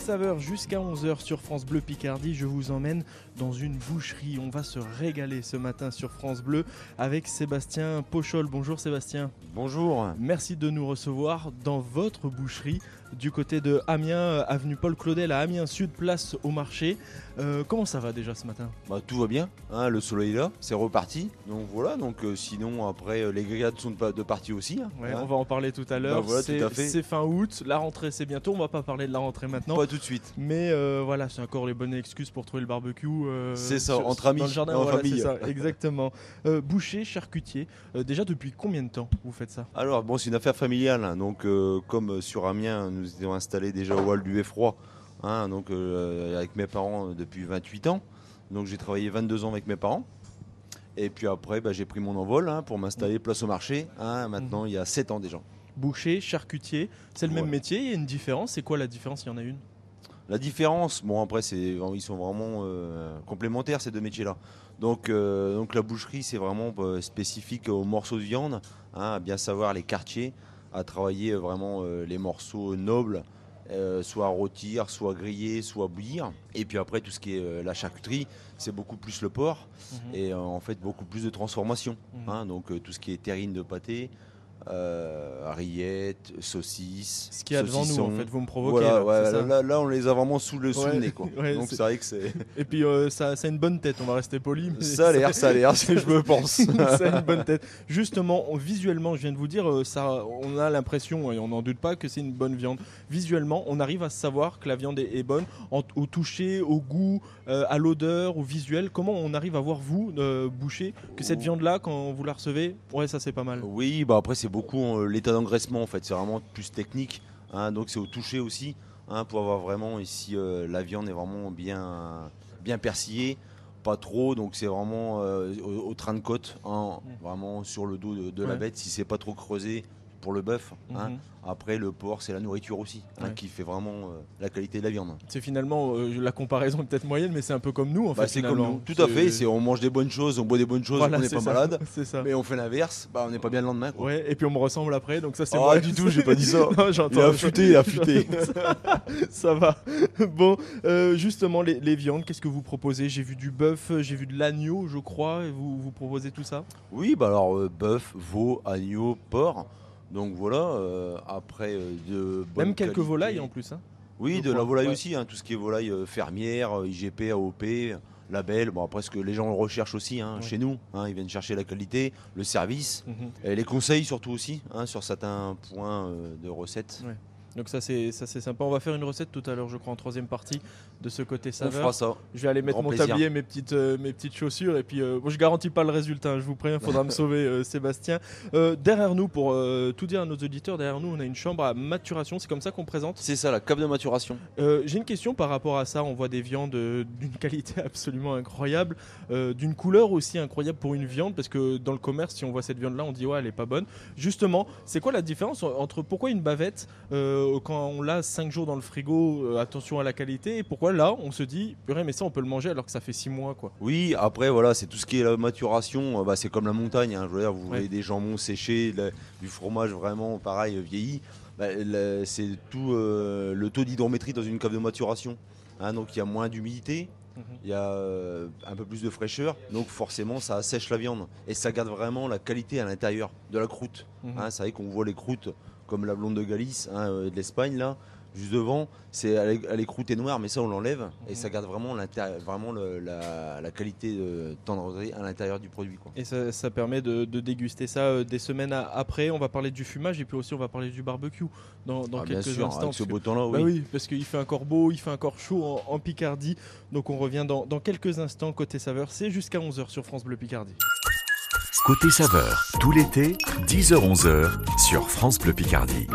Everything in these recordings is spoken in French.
saveurs jusqu'à 11h sur France Bleu Picardie. Je vous emmène dans une boucherie. On va se régaler ce matin sur France Bleu avec Sébastien Pochol. Bonjour Sébastien. Bonjour. Merci de nous recevoir dans votre boucherie du côté de Amiens, avenue Paul Claudel à Amiens Sud, place au marché. Euh, comment ça va déjà ce matin? Bah, Tout va bien, hein, le soleil est là, c'est reparti. Donc voilà, donc euh, sinon après euh, les grillades sont de, partie aussi. Hein. on va en parler tout à l'heure. Bah, c'est fin août, la rentrée c'est bientôt, on va pas parler de la rentrée maintenant. Pas tout de suite. Mais voilà, c'est encore les bonnes excuses pour trouver le barbecue. c'est ça, entre amis, dans le jardin, en famille. Ça, exactement. boucher, charcutier, déjà depuis combien de temps vous faites ça? Alors bon, c'est une affaire familiale, hein. donc comme sur Amiens, nous étions installés déjà au hall du Beffroi, hein, donc euh, avec mes parents euh, depuis 28 ans. Donc j'ai travaillé 22 ans avec mes parents. Et puis après, bah, j'ai pris mon envol hein, pour m'installer place au marché. Hein, maintenant, il y a 7 ans déjà. Boucher, charcutier, c'est le même métier. Il y a une différence. C'est quoi la différence Il y en a une? La différence, bon après, ils sont vraiment euh, complémentaires ces deux métiers-là. Donc, donc la boucherie, c'est vraiment spécifique aux morceaux de viande, à bien savoir les quartiers, à travailler vraiment euh, les morceaux nobles, euh, soit à rôtir, soit griller, soit bouillir. Et puis après, tout ce qui est euh, la charcuterie, c'est beaucoup plus le porc mhm. et en fait beaucoup plus de transformation. Mhm. Hein. donc tout ce qui est terrine de pâté, euh, rillettes, saucisses. Ce qu'il y a devant nous, en fait, vous me provoquez. là, on les a vraiment sous le, sous nez. Quoi. Donc c'est vrai que c'est. Et puis euh, ça, ça, a une bonne tête, on va rester poli. Ça a l'air, ça a l'air, je me pense. ça a une bonne tête. Justement, visuellement, je viens de vous dire, euh, ça, on a l'impression, et on n'en doute pas, que c'est une bonne viande. Visuellement, on arrive à savoir que la viande est, bonne au toucher, au goût, euh, à l'odeur, au visuel. Comment on arrive à voir, vous, boucher, que cette viande-là, quand vous la recevez, ouais, ça c'est pas mal. Oui, bah après c'est beaucoup euh, l'état d'engraissement en fait, c'est vraiment plus technique. Hein, donc c'est au toucher aussi hein, pour avoir vraiment ici euh, la viande est vraiment bien, bien persillée, pas trop, donc c'est vraiment euh, au, train de côte, hein, mmh. vraiment sur le dos de, la bête. Si c'est pas trop creusé, pour le bœuf. Mhm. Après, le porc, c'est la nourriture aussi, hein, qui fait vraiment euh, la qualité de la viande. C'est finalement, euh, la comparaison est peut-être moyenne, mais c'est un peu comme nous en bah, fait. C'est comme nous, tout à fait. C'est on mange des bonnes choses, on boit des bonnes choses, on n'est pas malade. Ça. Mais on fait l'inverse, bah, on n'est pas bien le lendemain. Ouais, et puis on me ressemble après, donc ça c'est ah, du tout, j'ai pas dit ça. il a affûté, il a affûté. ça va. Bon, euh, justement, les, viandes, qu'est-ce que vous proposez? J'ai vu du bœuf, j'ai vu de l'agneau, je crois, et vous, vous proposez tout ça? Oui, bah alors bœuf, veau, agneau, porc. Donc voilà, euh, après euh, de Même quelques volailles en plus. Hein, oui, de la volaille aussi, hein, tout ce qui est volaille euh, fermière, IGP, AOP, label. Bon, après, ce que les gens recherchent aussi hein, chez nous, ils viennent chercher la qualité, le service, mhm. et les conseils surtout aussi sur certains points de recettes. Donc ça c'est ça c'est sympa. On va faire une recette tout à l'heure, je crois, en troisième partie de ce côté saveur. On fera ça. Je vais aller mettre mon tablier, mes petites euh, mes petites chaussures et puis euh, je garantis pas le résultat. Je vous préviens, il faudra me sauver, euh, Sébastien. derrière nous, pour tout dire à nos auditeurs, derrière nous, on a une chambre à maturation. C'est comme ça qu'on présente? C'est ça, la cave de maturation. J'ai une question par rapport à ça. On voit des viandes d'une qualité absolument incroyable, d'une couleur aussi incroyable pour une viande, parce que dans le commerce, si on voit cette viande-là, on dit ouais, elle est pas bonne. Justement, c'est quoi la différence entre pourquoi une bavette euh, quand on l'a 5 jours dans le frigo, euh, attention à la qualité. Et pourquoi là, on se dit, purée, mais ça, on peut le manger alors que ça fait 6 mois, quoi. Oui, après, voilà, c'est tout ce qui est la maturation. Euh, bah, c'est comme la montagne. Hein, je veux dire, vous voyez des jambons séchés, du fromage vraiment pareil, vieilli. Bah, c'est tout le taux d'hydrométrie dans une cave de maturation. Hein, donc il y a moins d'humidité, mhm. il y a un peu plus de fraîcheur, donc forcément ça assèche la viande et ça garde vraiment la qualité à l'intérieur de la croûte. Mhm. Hein, c'est vrai qu'on voit les croûtes comme la blonde de Galice, hein, euh, de l'Espagne là, juste devant, c'est elle, est croûtée noire, mais ça on l'enlève et ça garde vraiment, vraiment la, qualité de tendreté à l'intérieur du produit. Quoi. Et ça, permet de, déguster ça euh, des semaines après. On va parler du fumage et puis aussi on va parler du barbecue dans, ah, quelques bien sûr, instants. Avec ce beau temps-là, bah oui. parce qu'il fait encore beau, il fait encore chaud en, Picardie. Donc on revient dans, dans quelques instants côté saveur. C'est jusqu'à 11h sur France Bleu Picardie. Côté saveur, tout l'été, 10h-11h sur France Bleu Picardie.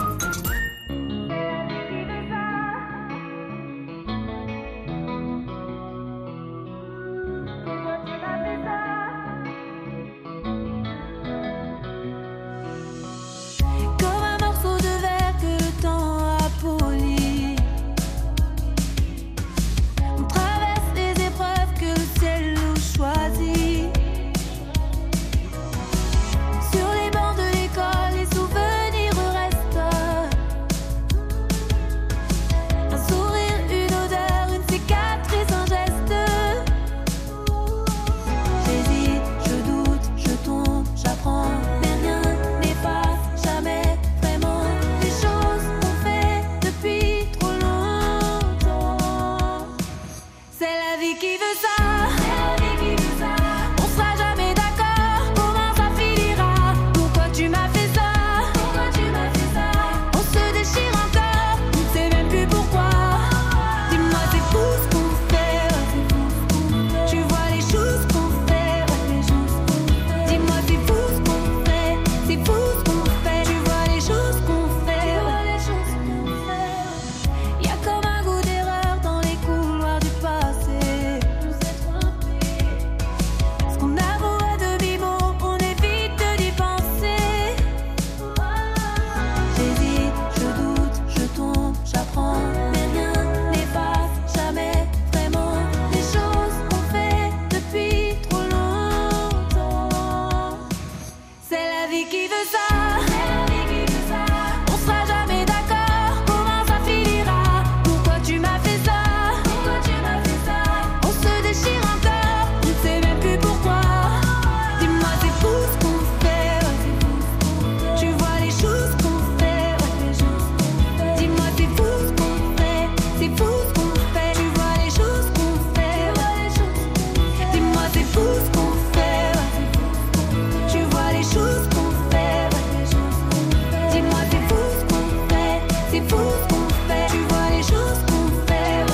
c'est fou ce qu'on fait. Tu vois les choses qu'on fait.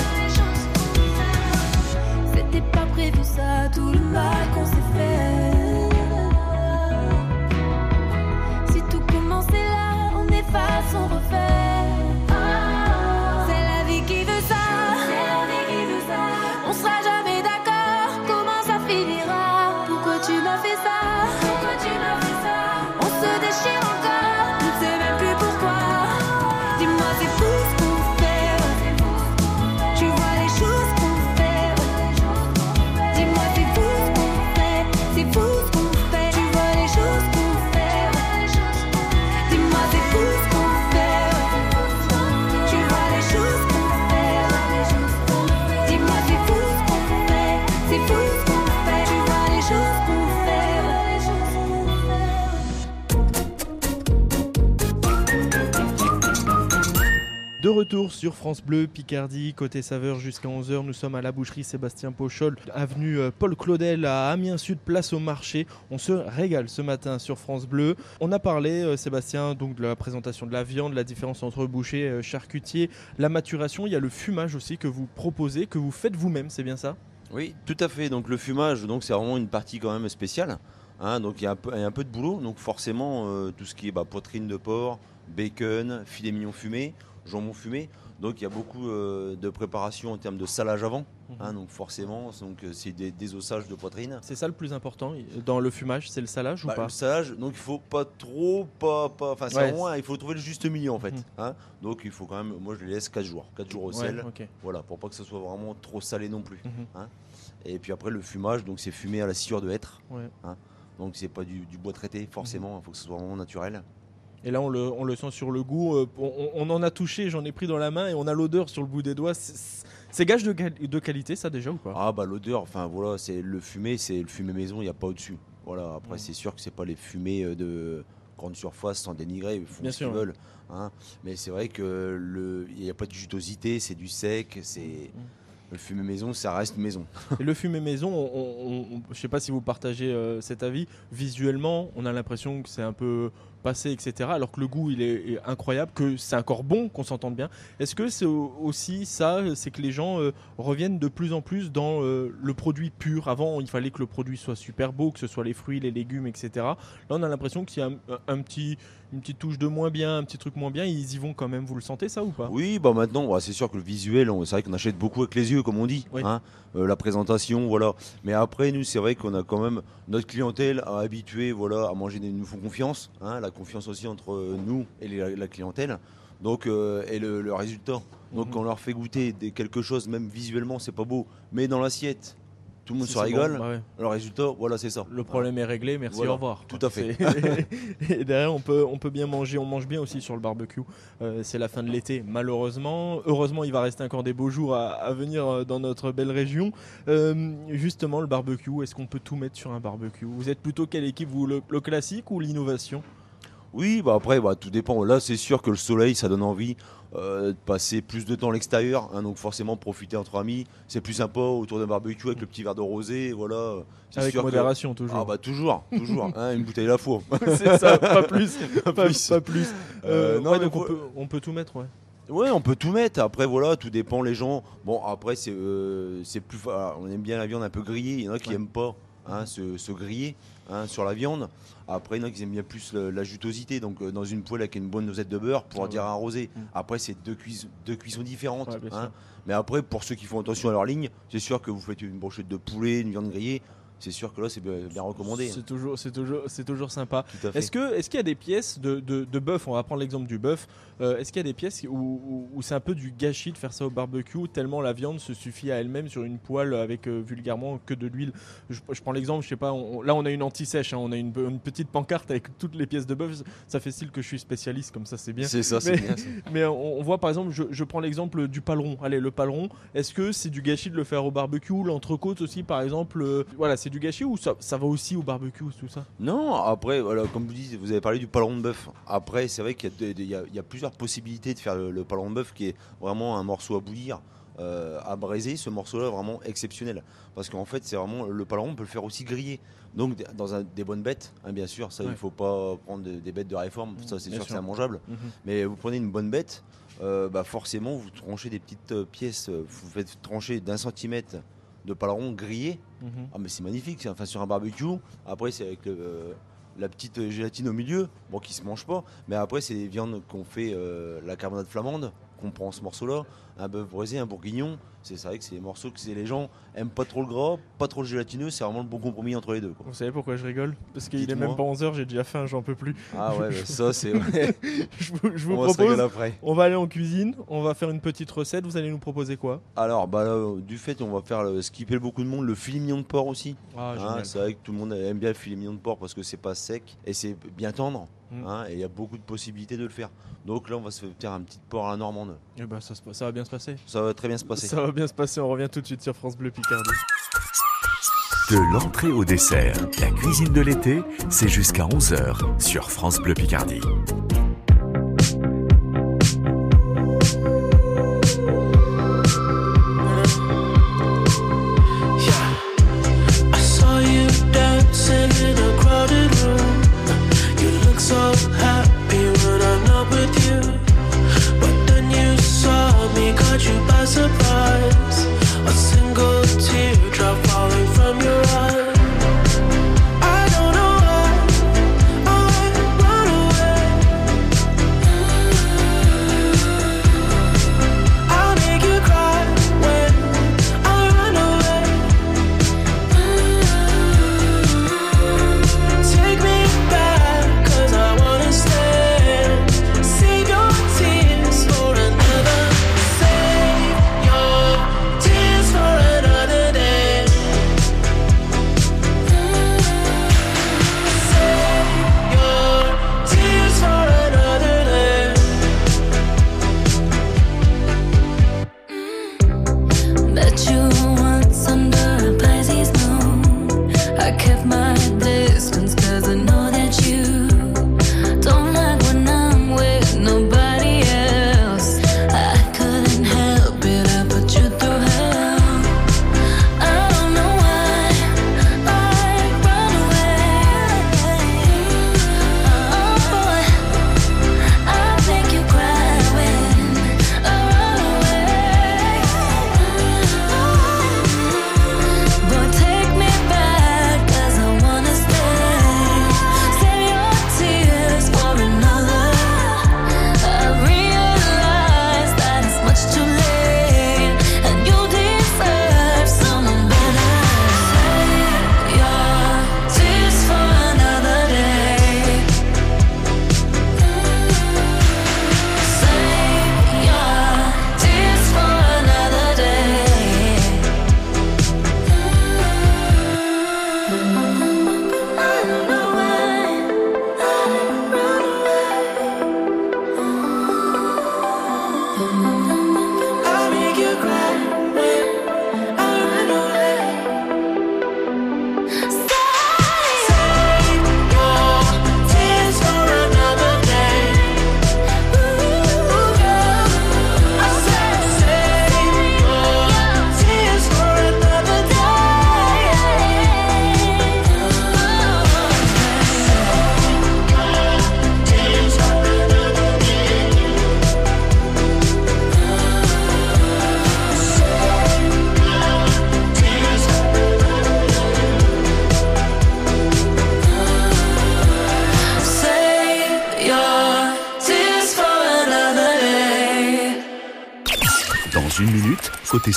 C'était pas prévu ça, tout le mal qu'on s'est fait. Retour sur France Bleu, Picardie, côté saveur jusqu'à 11h. Nous sommes à la boucherie Sébastien Pochol, avenue euh, Paul Claudel à Amiens Sud, place au marché. On se régale ce matin sur France Bleu. On a parlé, euh, Sébastien, donc de la présentation de la viande, la différence entre boucher, euh, charcutier, la maturation. Il y a le fumage aussi que vous proposez, que vous faites vous-même, c'est bien ça? Oui, tout à fait. Donc le fumage, donc c'est vraiment une partie quand même spéciale. hein. donc il y, a un peu, de boulot. Donc forcément, tout ce qui est bah, poitrine de porc, bacon, filet mignon fumé, jambon fumé. Donc il y a beaucoup euh, de préparation en termes de salage avant. hein. donc forcément, donc, euh, c'est des désossages de poitrine. C'est ça le plus important dans le fumage, c'est le salage Bah, ou pas le salage, donc il faut pas trop, pas, pas. Enfin, c'est Ouais. vraiment, il faut trouver le juste milieu en fait. Mhm. hein. donc il faut quand même, moi je les laisse 4 jours, 4 jours au Ouais, sel. Voilà, pour pas que ce soit vraiment trop salé non plus. Mhm. Et puis après le fumage, donc c'est fumé à la sciure de hêtre. Ouais. Donc c'est pas du, du bois traité forcément, il faut que ce soit vraiment naturel. Et là, on le, on le sent sur le goût. euh, on, on en a touché, j'en ai pris dans la main et on a l'odeur sur le bout des doigts. C'est- gage de, quali- de qualité, ça déjà ou pas? Ah bah l'odeur, enfin voilà, c'est le fumé, c'est le fumé maison, il n'y a pas au-dessus. Voilà, après c'est sûr que c'est pas les fumées euh, de grande surface sans dénigrer, ils font Bien ce qu'ils sûr, ouais. veulent. hein. Mais c'est vrai que le, il n'y a pas de jutosité, c'est du sec, c'est le fumé maison, ça reste maison. Et le fumé maison, on, on- on- je sais pas si vous partagez euh, cet avis. Visuellement, on a l'impression que c'est un peu passé, etc. Alors que le goût, il est, est incroyable, que c'est encore bon, qu'on s'entende bien. Est-ce que c'est au- aussi ça, c'est que les gens euh, reviennent de plus en plus dans euh, le produit pur? Avant, il fallait que le produit soit super beau, que ce soit les fruits, les légumes, etc. Là, on a l'impression qu'il y a un, un petit, une petite touche de moins bien, un petit truc moins bien. Ils y vont quand même. Vous le sentez ça ou pas? Oui, bah maintenant, ouais, c'est sûr que le visuel, c'est vrai qu'on achète beaucoup avec les yeux, comme on dit. Oui. hein. Euh, la présentation, voilà. Mais après, nous, c'est vrai qu'on a quand même notre clientèle à habituer, voilà, à manger. Ils nous font confiance, hein, la confiance aussi entre euh, nous et les- la clientèle. Donc, euh, et le, le résultat. Donc, Mhm. quand on leur fait goûter des, quelque chose, même visuellement, c'est pas beau, mais dans l'assiette, tout le monde Si se rigole. bon, bah ouais. Le résultat, voilà, c'est ça. Le problème est réglé, merci, Voilà, au revoir. tout à fait. Et derrière, on peut, on peut bien manger, on mange bien aussi sur le barbecue. Euh, c'est la fin de l'été, malheureusement. Heureusement, il va rester encore des beaux jours à, à venir dans notre belle région. Euh, justement, le barbecue, est-ce qu'on peut tout mettre sur un barbecue? Vous êtes plutôt quelle équipe, vous, le, le classique ou l'innovation? Oui, bah après, bah, tout dépend. Là, c'est sûr que le soleil, ça donne envie euh, de passer plus de temps à l'extérieur. hein, donc, forcément, profiter entre amis. C'est plus sympa autour d'un barbecue avec le petit verre de rosé. Voilà. Avec sûr que- modération, toujours. Ah, bah, toujours, toujours. hein, une bouteille à la fois. c'est ça, pas plus. pas, plus. pas plus. Euh, Euh, non, ouais, mais donc on peut, on peut tout mettre, ouais. Ouais, on peut tout mettre. Après, voilà, tout dépend les gens. Bon, après, c'est euh, plus. On aime bien la viande un peu grillée. Il y en a qui Ouais. aiment pas hein, se, se griller hein, sur la viande. Après, il y en a qui aiment bien plus la jutosité. Donc, euh, dans une poêle avec une bonne dosette de beurre pour Ah dire ouais. un rosé. Mm. Après, c'est deux, cuis- deux cuissons différentes. Ouais, hein. Mais après, pour ceux qui font attention à leur ligne, c'est sûr que vous faites une brochette de poulet, une viande grillée. C'est sûr que là, c'est bien, recommandé. hein. C'est toujours, c'est toujours, c'est toujours sympa. Est-ce que, est-ce qu'il y a des pièces de, de, de bœuf On va prendre l'exemple du bœuf. Euh, est-ce qu'il y a des pièces où, où- où c'est un peu du gâchis de faire ça au barbecue tellement la viande se suffit à elle-même sur une poêle avec euh, vulgairement que de l'huile? Je, je prends l'exemple, je sais pas. on- là, on a une anti-sèche, hein, on a une, une petite pancarte avec toutes les pièces de bœuf. Ça fait style que je suis spécialiste, comme ça, c'est bien. C'est ça, c'est Mais- bien. ça. Mais on, on voit par exemple, je, je prends l'exemple du paleron. Allez, le paleron, est-ce que c'est du gâchis de le faire au barbecue L'entrecôte aussi, par exemple, euh, voilà, c'est du gâchis ou ça, ça va aussi au barbecue, tout ça? Non, après, voilà, comme vous dites, vous avez parlé du paleron de bœuf. Après, c'est vrai qu'il y, a y y plusieurs possibilités de faire le, le paleron de bœuf qui est vraiment un morceau à bouillir, euh, à braiser. Ce morceau-là, vraiment exceptionnel. Parce qu'en fait, c'est vraiment le paleron, on peut le faire aussi griller. Donc, dans un- des bonnes bêtes, hein, bien sûr, ça, il ne faut pas prendre de- des bêtes de réforme. Ça, c'est sûr que c'est immangeable. Mais vous prenez une bonne bête, euh, bah forcément, vous tranchez des petites euh, pièces, vous faites trancher d'un centimètre de paleron grillé. Mhm. Ah mais c'est magnifique, c'est enfin sur un barbecue. Après c'est avec le- la petite gélatine au milieu, bon qui se mange pas. Mais après c'est les viandes qu'on fait euh, la carbonade flamande, qu'on prend ce morceau-là, un bœuf braisé, un bourguignon. C'est vrai que c'est des morceaux que les gens aiment pas trop le gras, pas trop le gélatineux. C'est vraiment le bon compromis entre les deux. quoi. Vous savez pourquoi je rigole? Parce qu'il est même pas 11h, j'ai déjà faim, j'en peux plus. Ah ouais, bah, ça c'est. ouais. je vous, je vous On propose, après. on va aller en cuisine, on va faire une petite recette. Vous allez nous proposer quoi? Alors bah là, du fait on va faire le, ce qui plaît beaucoup de monde, le filet mignon de porc aussi. Ah, Hein, c'est vrai que tout le monde aime bien le filet mignon de porc parce que c'est pas sec et c'est bien tendre. Mm. hein, et il y a beaucoup de possibilités de le faire. Donc là, on va se faire un petit porc à la normande. Eh ben, ça, se passe- ça va bien se passer? Ça va très bien se passer. Ça va bien se passer, on revient tout de suite sur France Bleu Picardie. De l'entrée au dessert, la cuisine de l'été, c'est jusqu'à 11h sur France Bleu Picardie.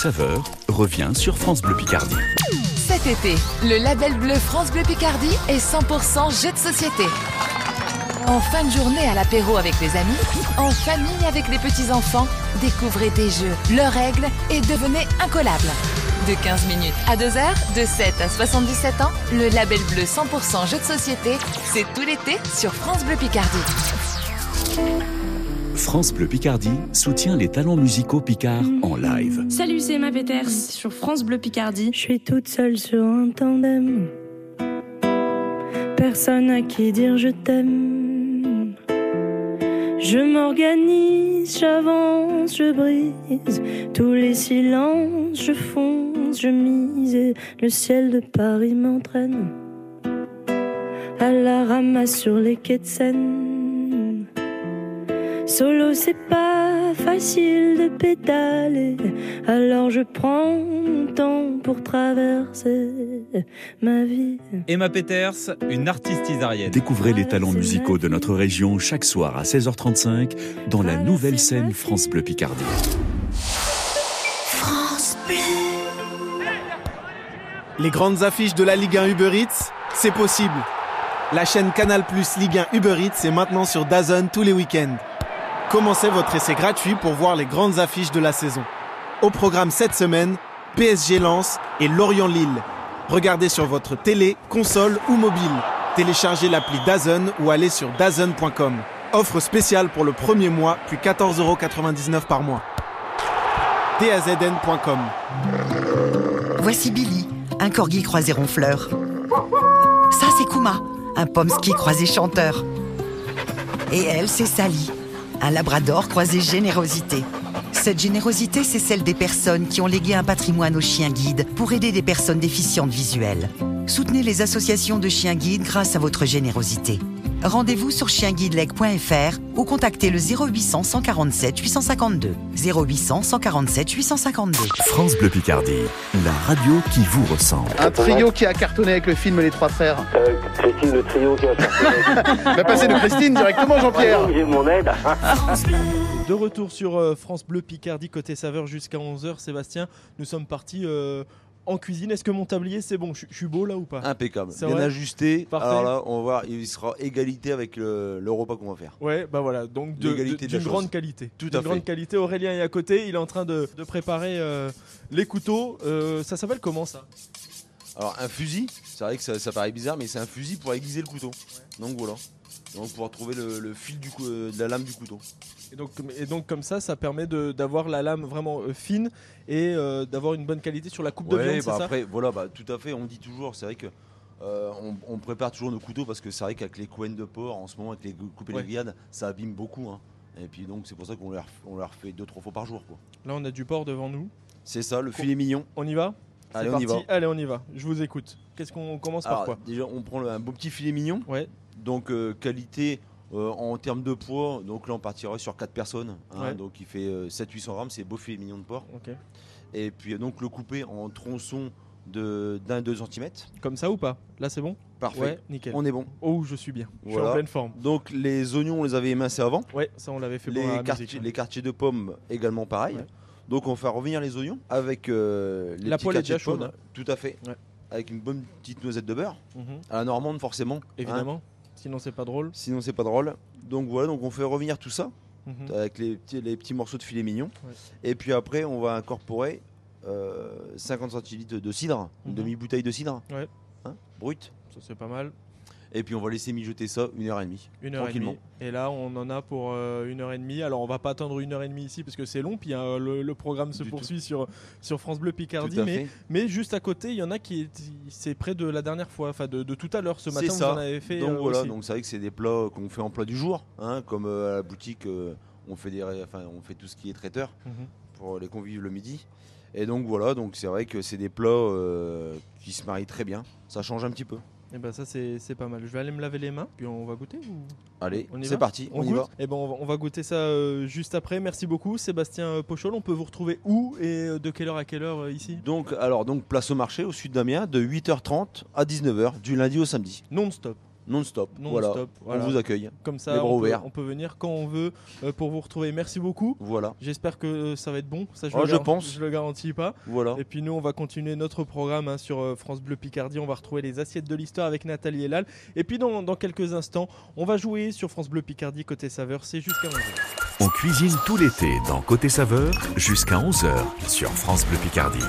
Saveur, revient sur France Bleu Picardie. Cet été, le label bleu France Bleu Picardie est 100% jeu de société. En fin de journée à l'apéro avec les amis, en famille avec les petits-enfants, découvrez des jeux, leurs règles et devenez incollables. De 15 minutes à 2 heures, de 7 à 77 ans, le label bleu 100% jeu de société, c'est tout l'été sur France Bleu Picardie. France Bleu Picardie soutient les talents musicaux picards en live. Salut, c'est Emma Peters sur France Bleu Picardie. Je suis toute seule sur un tandem. Personne à qui dire je t'aime. Je m'organise, j'avance, je brise tous les silences, je fonce, je mise et le ciel de Paris m'entraîne à la ramasse sur les quais de Seine. Solo, c'est pas facile de pédaler. Alors je prends mon temps pour traverser ma vie. Emma Peters, une artiste isarienne. Découvrez les talents musicaux de notre région chaque soir à 16h35 dans la nouvelle scène France Bleu Picardie. France Bleu. Les grandes affiches de la Ligue 1 Uber Eats, c'est possible. La chaîne Canal Plus Ligue 1 Uber Eats est maintenant sur DAZN tous les week-ends. Commencez votre essai gratuit pour voir les grandes affiches de la saison. Au programme cette semaine, PSG Lens et Lorient-Lille. Regardez sur votre télé, console ou mobile. Téléchargez l'appli DAZN ou allez sur DAZN.com. Offre spéciale pour le premier mois, puis 14,99€ par mois. DAZN.com. Voici Billy, un corgi croisé ronfleur. Ça, c'est Kuma, un pomsky croisé chanteur. Et elle, c'est Sally, un labrador croisé générosité. Cette générosité, c'est celle des personnes qui ont légué un patrimoine aux chiens guides pour aider des personnes déficientes visuelles. Soutenez les associations de chiens guides grâce à votre générosité. Rendez-vous sur chienguideleg.fr ou contactez le 0800 147 852. 0800 147 852. France Bleu Picardie, la radio qui vous ressemble. Un trio qui a cartonné avec le film Les Trois Frères. Christine, le trio qui a Va passer de Christine directement, Jean-Pierre. J'ai mon aide. De retour sur euh, France Bleu Picardie côté saveur jusqu'à 11h. Sébastien, nous sommes partis euh, en cuisine. Est-ce que mon tablier c'est bon? Je suis beau là ou pas? Impeccable, C'est bien ajusté. Parfait. Alors là, on va voir, il sera égalité avec le, le repas qu'on va faire. Ouais, bah voilà, donc de- d'une chose. grande qualité. Tout D'une à fait. grande qualité. Aurélien est à côté, il est en train de, de préparer euh, les couteaux. Euh, ça s'appelle comment ça? Alors un fusil, c'est vrai que ça, ça paraît bizarre, mais c'est un fusil pour aiguiser le couteau. Donc voilà. Donc pouvoir trouver le, le fil du cou- euh, de la lame du couteau. et donc, et donc comme ça, ça permet de- d'avoir la lame vraiment euh, fine et euh, d'avoir une bonne qualité sur la coupe de Ouais, viande, bah c'est ça après, voilà, bah, tout à fait. On dit toujours, c'est vrai que euh, on, on prépare toujours nos couteaux parce que c'est vrai qu'avec les couennes de porc, en ce moment, avec les coupes et Ouais. les grillades, ça abîme beaucoup. hein. Et puis donc c'est pour ça qu'on leur, on leur fait deux trois fois par jour. quoi. Là, on a du porc devant nous. C'est ça, le filet mignon. On y va? C'est Allez, on y parti. va. Allez, on y va. Je vous écoute. Qu'est-ce qu'on commence par Alors, quoi? déjà, on prend le- un beau petit filet mignon. Ouais. Donc euh, qualité euh, en termes de poids, donc là on partira sur 4 personnes. hein, Ouais. Donc il fait 700-800 grammes, c'est beau filet mignon de porc. Et puis euh, donc le couper en tronçons de d'un 2 cm. Comme ça ou pas? Là, c'est bon? Parfait. Ouais, nickel. On est bon. Oh, je suis bien. Je suis en pleine forme. Donc les oignons, on les avait émincés avant. Ouais, ça, on l'avait fait les, pour la quartiers, musique, ouais. les quartiers de pommes également pareil. Ouais. Donc on va faire revenir les oignons avec euh, les La petits poêle est déjà chaude, Tout à fait. Avec une bonne petite noisette de beurre. Mhm. À la normande forcément. hein. Sinon, c'est pas drôle. Sinon c'est pas drôle. Donc voilà, donc on fait revenir tout ça Mhm. avec les petits, les petits morceaux de filet mignon. Ouais. Et puis après on va incorporer euh, 50 centilitres de cidre, une Mhm. demi-bouteille de cidre. Ouais. Hein, brut. Ça, c'est pas mal. Et puis on va laisser mijoter ça une heure et demie. Une heure et tranquillement. demie. Et là, on en a pour euh, une heure et demie. Alors, on va pas attendre une heure et demie ici parce que c'est long. Puis euh, le, le programme se Du poursuit sur, sur France Bleu Picardie. Mais, juste à côté, il y en a qui est- c'est près de la dernière fois, enfin de, de tout à l'heure. Ce matin, C'est vous ça. en avez fait. donc euh, voilà, aussi. donc c'est vrai que c'est des plats qu'on fait en plat du jour, hein, comme euh, à la boutique, on fait des, enfin, on fait tout ce qui est traiteur Mhm. pour les convives le midi. Et donc voilà, donc c'est vrai que c'est des plats qui se marient très bien. Ça change un petit peu. Et ben ça, c'est pas mal. Je vais aller me laver les mains. Puis on va goûter. ou- Allez, c'est va? parti, on, y va. Eh ben on va, on va goûter ça euh, juste après. Merci beaucoup, Sébastien euh, Pochol. On peut vous retrouver où et euh, de quelle heure à quelle heure euh, ici? Donc alors donc place au marché au sud d'Amiens de 8h30 à 19h du lundi au samedi. Non-stop. Non-stop. Non voilà. stop, voilà. On vous accueille. Comme Les ça, bras on peut, ouverts. on peut venir quand on veut euh, pour vous retrouver. Merci beaucoup. Voilà. J'espère que euh, ça va être bon. Ça, je, Oh, le je pense. Je le garantis pas. Voilà. Et puis nous, on va continuer notre programme hein, sur euh, France Bleu Picardie. On va retrouver les assiettes de l'histoire avec Nathalie Elal. Et puis dans, dans quelques instants, on va jouer sur France Bleu Picardie côté saveur. C'est jusqu'à 11h. On cuisine tout l'été dans Côté Saveur jusqu'à 11h sur France Bleu Picardie.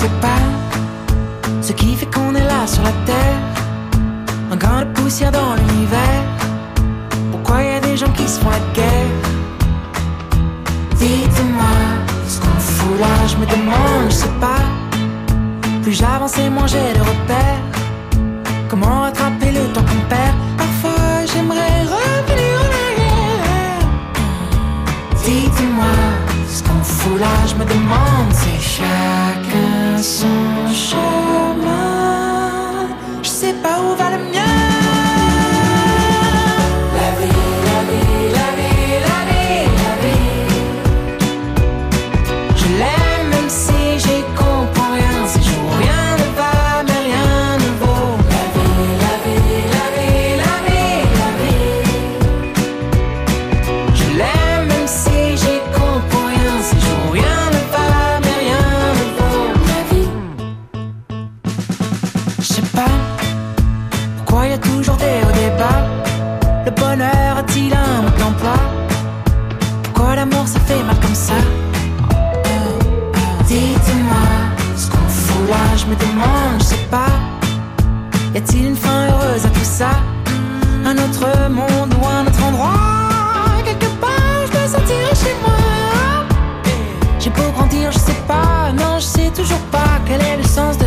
sais pas ce qui fait qu'on est là sur la terre. Un grain de poussière dans l'univers. Pourquoi y a des gens qui se font la guerre? Dites-moi ce qu'on fout là, je me demande, je sais pas. Plus j'avance et moins j'ai de repères. Comment rattraper le temps qu'on perd? Parfois j'aimerais revenir en arrière. Dites-moi ce qu'on fout là, je me demande, c'est chacun. I saw my. me demande, je sais pas. Y a-t-il une fin heureuse à tout ça? Un autre monde ou un autre endroit? Quelque part, je me sentirai chez moi. J'ai beau grandir, je sais pas. Non, je sais toujours pas quel est le sens de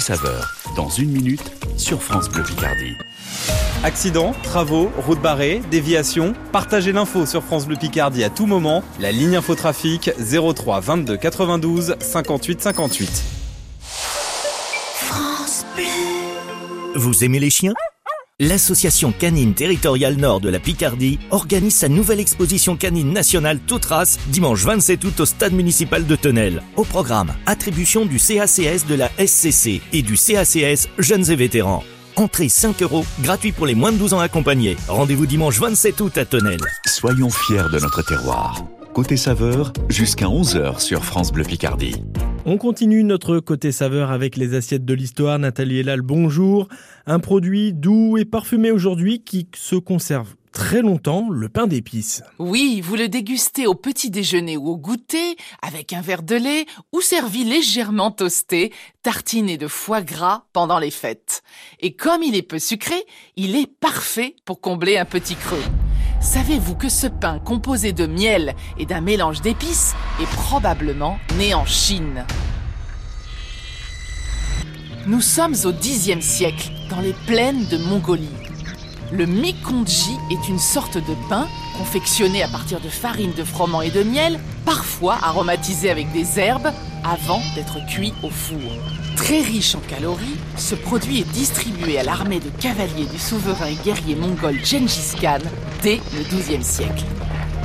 Saveur dans une minute sur France Bleu Picardie. Accidents, travaux, routes barrées, déviations, partagez l'info sur France Bleu Picardie à tout moment. La ligne infotrafic 03 22 92 58 58. France Bleu. Vous aimez les chiens? L'association canine territoriale nord de la Picardie organise sa nouvelle exposition canine nationale toute race dimanche 27 août au stade municipal de Tenel. Au programme, attribution du CACS de la SCC et du CACS Jeunes et Vétérans. Entrée 5 euros, gratuit pour les moins de 12 ans accompagnés. Rendez-vous dimanche 27 août à Tenel. Soyons fiers de notre terroir. Côté Saveur jusqu'à 11h sur France Bleu Picardie. On continue notre côté saveur avec les assiettes de l'histoire. Nathalie Elal, bonjour. Un produit doux et parfumé aujourd'hui qui se conserve très longtemps, le pain d'épices. Oui, vous le dégustez au petit déjeuner ou au goûter, avec un verre de lait ou servi légèrement toasté, tartiné de foie gras pendant les fêtes. Et comme il est peu sucré, il est parfait pour combler un petit creux. Savez-vous que ce pain composé de miel et d'un mélange d'épices est probablement né en Chine? Nous sommes au Xe siècle, dans les plaines de Mongolie. Le mikondji est une sorte de pain confectionné à partir de farine de froment et de miel, parfois aromatisé avec des herbes, avant d'être cuit au four. Très riche en calories, ce produit est distribué à l'armée de cavaliers du souverain et guerrier mongol Gengis Khan dès le XIIe siècle.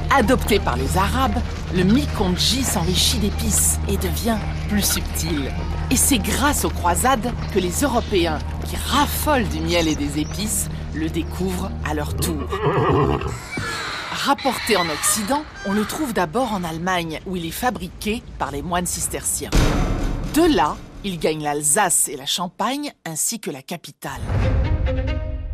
Adopté par les Arabes, le mikondji s'enrichit d'épices et devient plus subtil. Et c'est grâce aux croisades que les Européens, qui raffolent du miel et des épices, le découvrent à leur tour. Rapporté en Occident, on le trouve d'abord en Allemagne, où il est fabriqué par les moines cisterciens. De là, il gagne l'Alsace et la Champagne, ainsi que la capitale.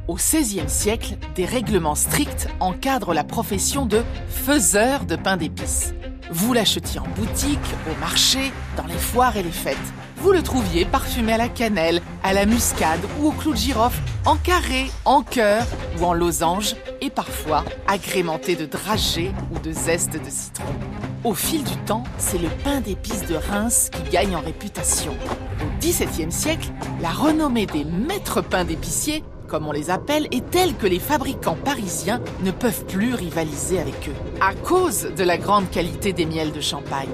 Au XVIe siècle, des règlements stricts encadrent la profession de faiseur de pain d'épices. Vous l'achetiez en boutique, au marché, dans les foires et les fêtes. Vous le trouviez parfumé à la cannelle, à la muscade ou au clou de girofle, en carré, en cœur ou en losange, et parfois agrémenté de dragées ou de zeste de citron. Au fil du temps, c'est le pain d'épices de Reims qui gagne en réputation. Au XVIIe siècle, la renommée des maîtres pains d'épiciers, comme on les appelle, est telle que les fabricants parisiens ne peuvent plus rivaliser avec eux, à cause de la grande qualité des miels de Champagne.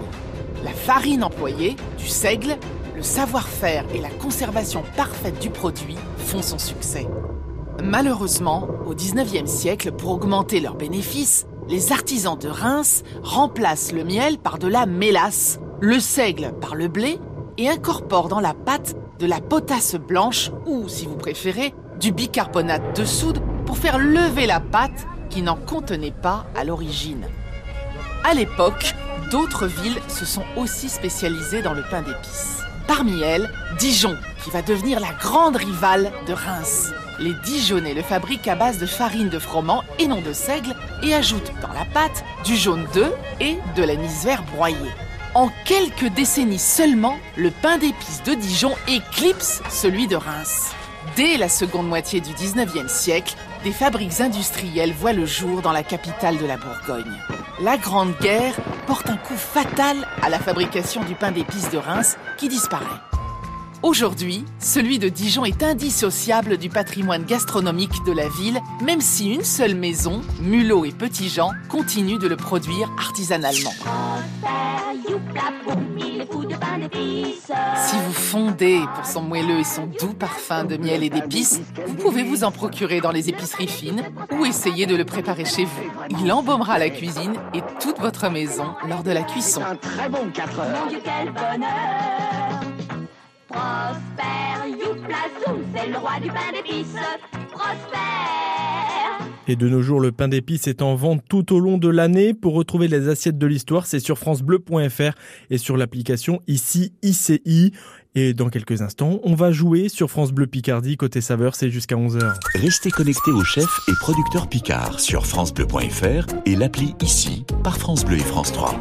La farine employée, du seigle, le savoir-faire et la conservation parfaite du produit font son succès. Malheureusement, au XIXe siècle, pour augmenter leurs bénéfices, les artisans de Reims remplacent le miel par de la mélasse, le seigle par le blé et incorporent dans la pâte de la potasse blanche ou, si vous préférez, du bicarbonate de soude pour faire lever la pâte qui n'en contenait pas à l'origine. À l'époque, d'autres villes se sont aussi spécialisées dans le pain d'épices. Parmi elles, Dijon, qui va devenir la grande rivale de Reims. Les Dijonnais le fabriquent à base de farine de froment et non de seigle et ajoutent dans la pâte du jaune d'œuf et de l'anis vert broyé. En quelques décennies seulement, le pain d'épices de Dijon éclipse celui de Reims. Dès la seconde moitié du 19e siècle, des fabriques industrielles voient le jour dans la capitale de la Bourgogne. La Grande Guerre porte un coup fatal à la fabrication du pain d'épices de Reims qui disparaît. Aujourd'hui, celui de Dijon est indissociable du patrimoine gastronomique de la ville, même si une seule maison, Mulot et Petit Jean, continue de le produire artisanalement. Si vous fondez pour son moelleux et son doux parfum de miel et d'épices, vous pouvez vous en procurer dans les épiceries fines ou essayer de le préparer chez vous. Il embaumera la cuisine et toute votre maison lors de la cuisson. Très bon 4 heures. Prosper, youpla, zoom, c'est le roi du pain d'épices. Prosper. Et de nos jours, le pain d'épices est en vente tout au long de l'année. Pour retrouver les assiettes de l'histoire, c'est sur francebleu.fr et sur l'application ici ICI. Et dans quelques instants, on va jouer sur France Bleu Picardie. Côté saveur, c'est jusqu'à 11h. Restez connectés au chef et producteur Picard sur francebleu.fr et l'appli ici par France Bleu et France 3.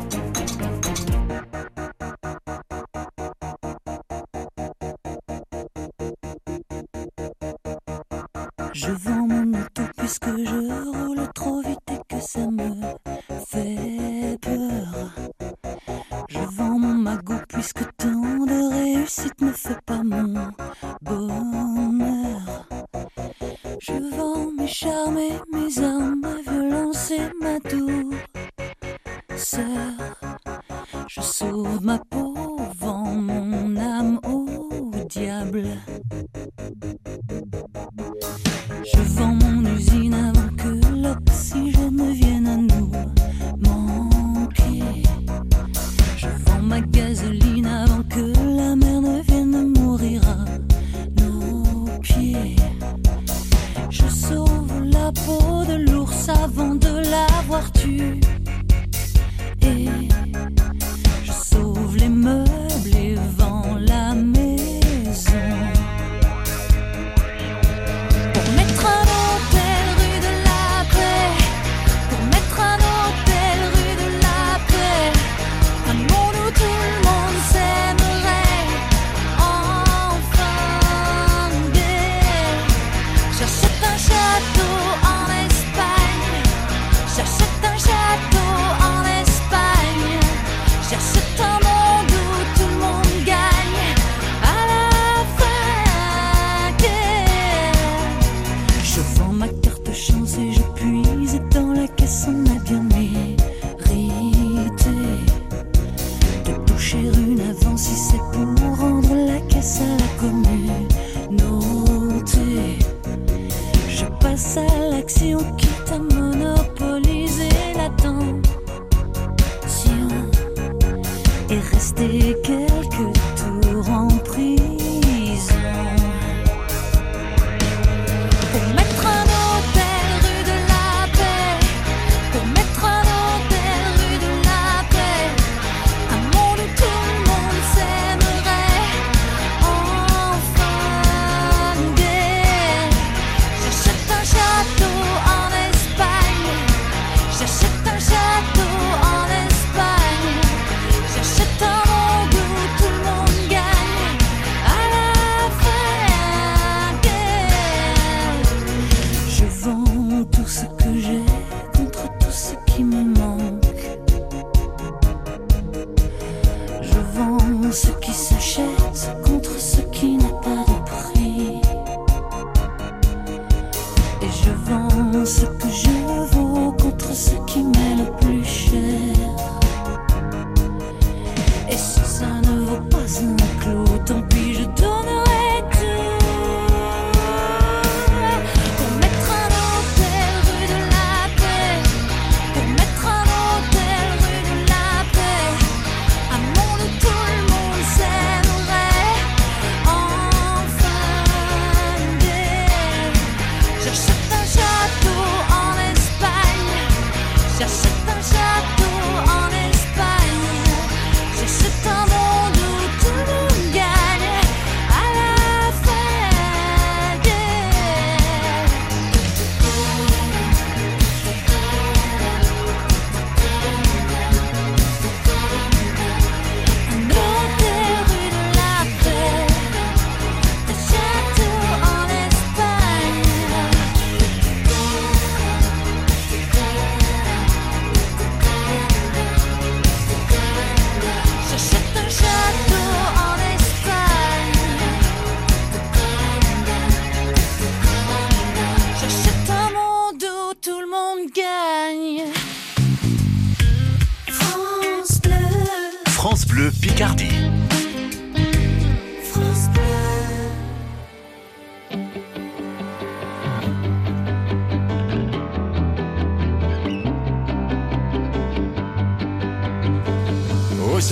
Aux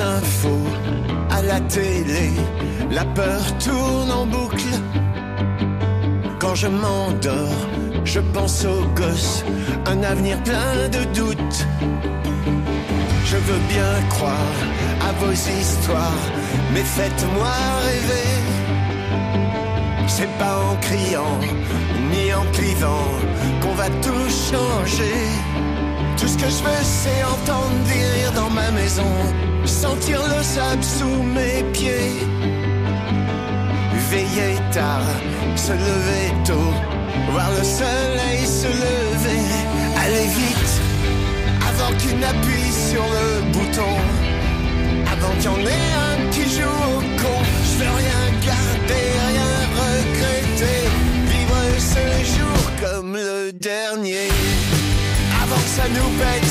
infos, à la télé, la peur tourne en boucle. Quand je m'endors, je pense aux gosses, un avenir plein de doutes. Je veux bien croire à vos histoires, mais faites-moi rêver. C'est pas en criant, ni en clivant, qu'on va tout changer. Tout ce que je veux, c'est entendre des dans ma maison, sentir le sable sous mes pieds. Veiller tard, se lever tôt, voir le soleil se lever. Aller vite, avant qu'il n'appuie sur le bouton, avant qu'il y en ait un qui joue au con. Je veux rien garder, rien regretter, vivre ce jour comme le dernier. Avant que ça nous pète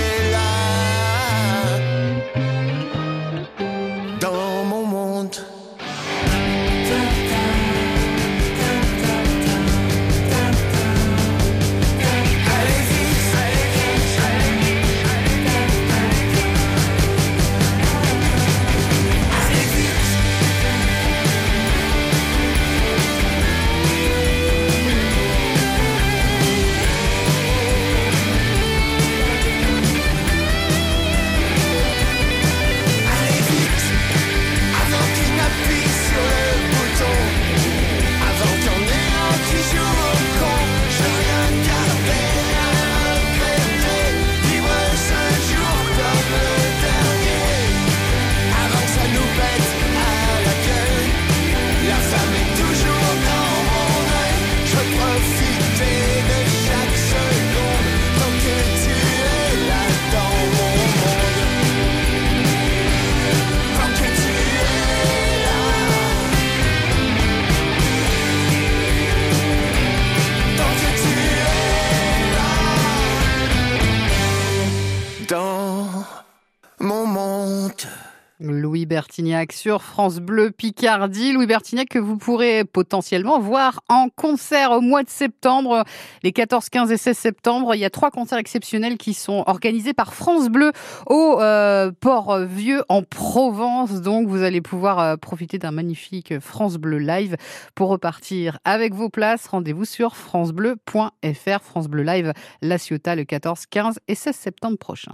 Sur France Bleu Picardie. Louis Bertignac que vous pourrez potentiellement voir en concert au mois de septembre, les 14, 15 et 16 septembre. Il y a trois concerts exceptionnels qui sont organisés par France Bleu au euh, Port-Vieux en Provence. Donc vous allez pouvoir euh, profiter d'un magnifique France Bleu live pour repartir avec vos places. Rendez-vous sur francebleu.fr. France Bleu Live La Ciotat le 14, 15 et 16 septembre prochain.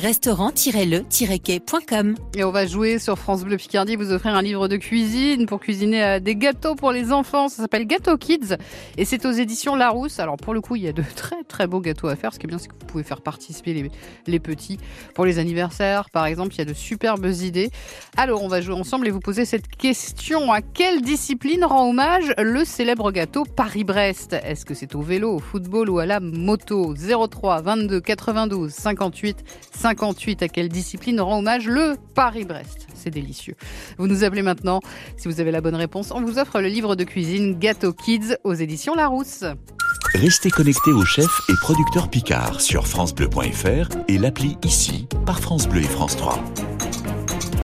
Restaurant-le-quai.com Et on va jouer sur France Bleu Picardie, vous offrir un livre de cuisine pour cuisiner euh, des gâteaux pour les enfants. Ça s'appelle Gâteau Kids et c'est aux éditions Larousse. Alors pour le coup, il y a de très très beaux gâteaux à faire. Ce qui est bien, c'est que vous pouvez faire participer les, les petits. Pour les anniversaires, par exemple, il y a de superbes idées. Alors on va jouer ensemble et vous poser cette question. À quelle discipline rend hommage le célèbre gâteau Paris-Brest? Est-ce que c'est au vélo, au football ou à la moto? 03 22 92 58 50 58. À quelle discipline rend hommage le Paris-Brest C'est délicieux. Vous nous appelez maintenant. Si vous avez la bonne réponse, on vous offre le livre de cuisine Gâteau Kids aux éditions Larousse. Restez connectés aux chefs et producteurs Picard sur FranceBleu.fr et l'appli ici par France Bleu et France 3.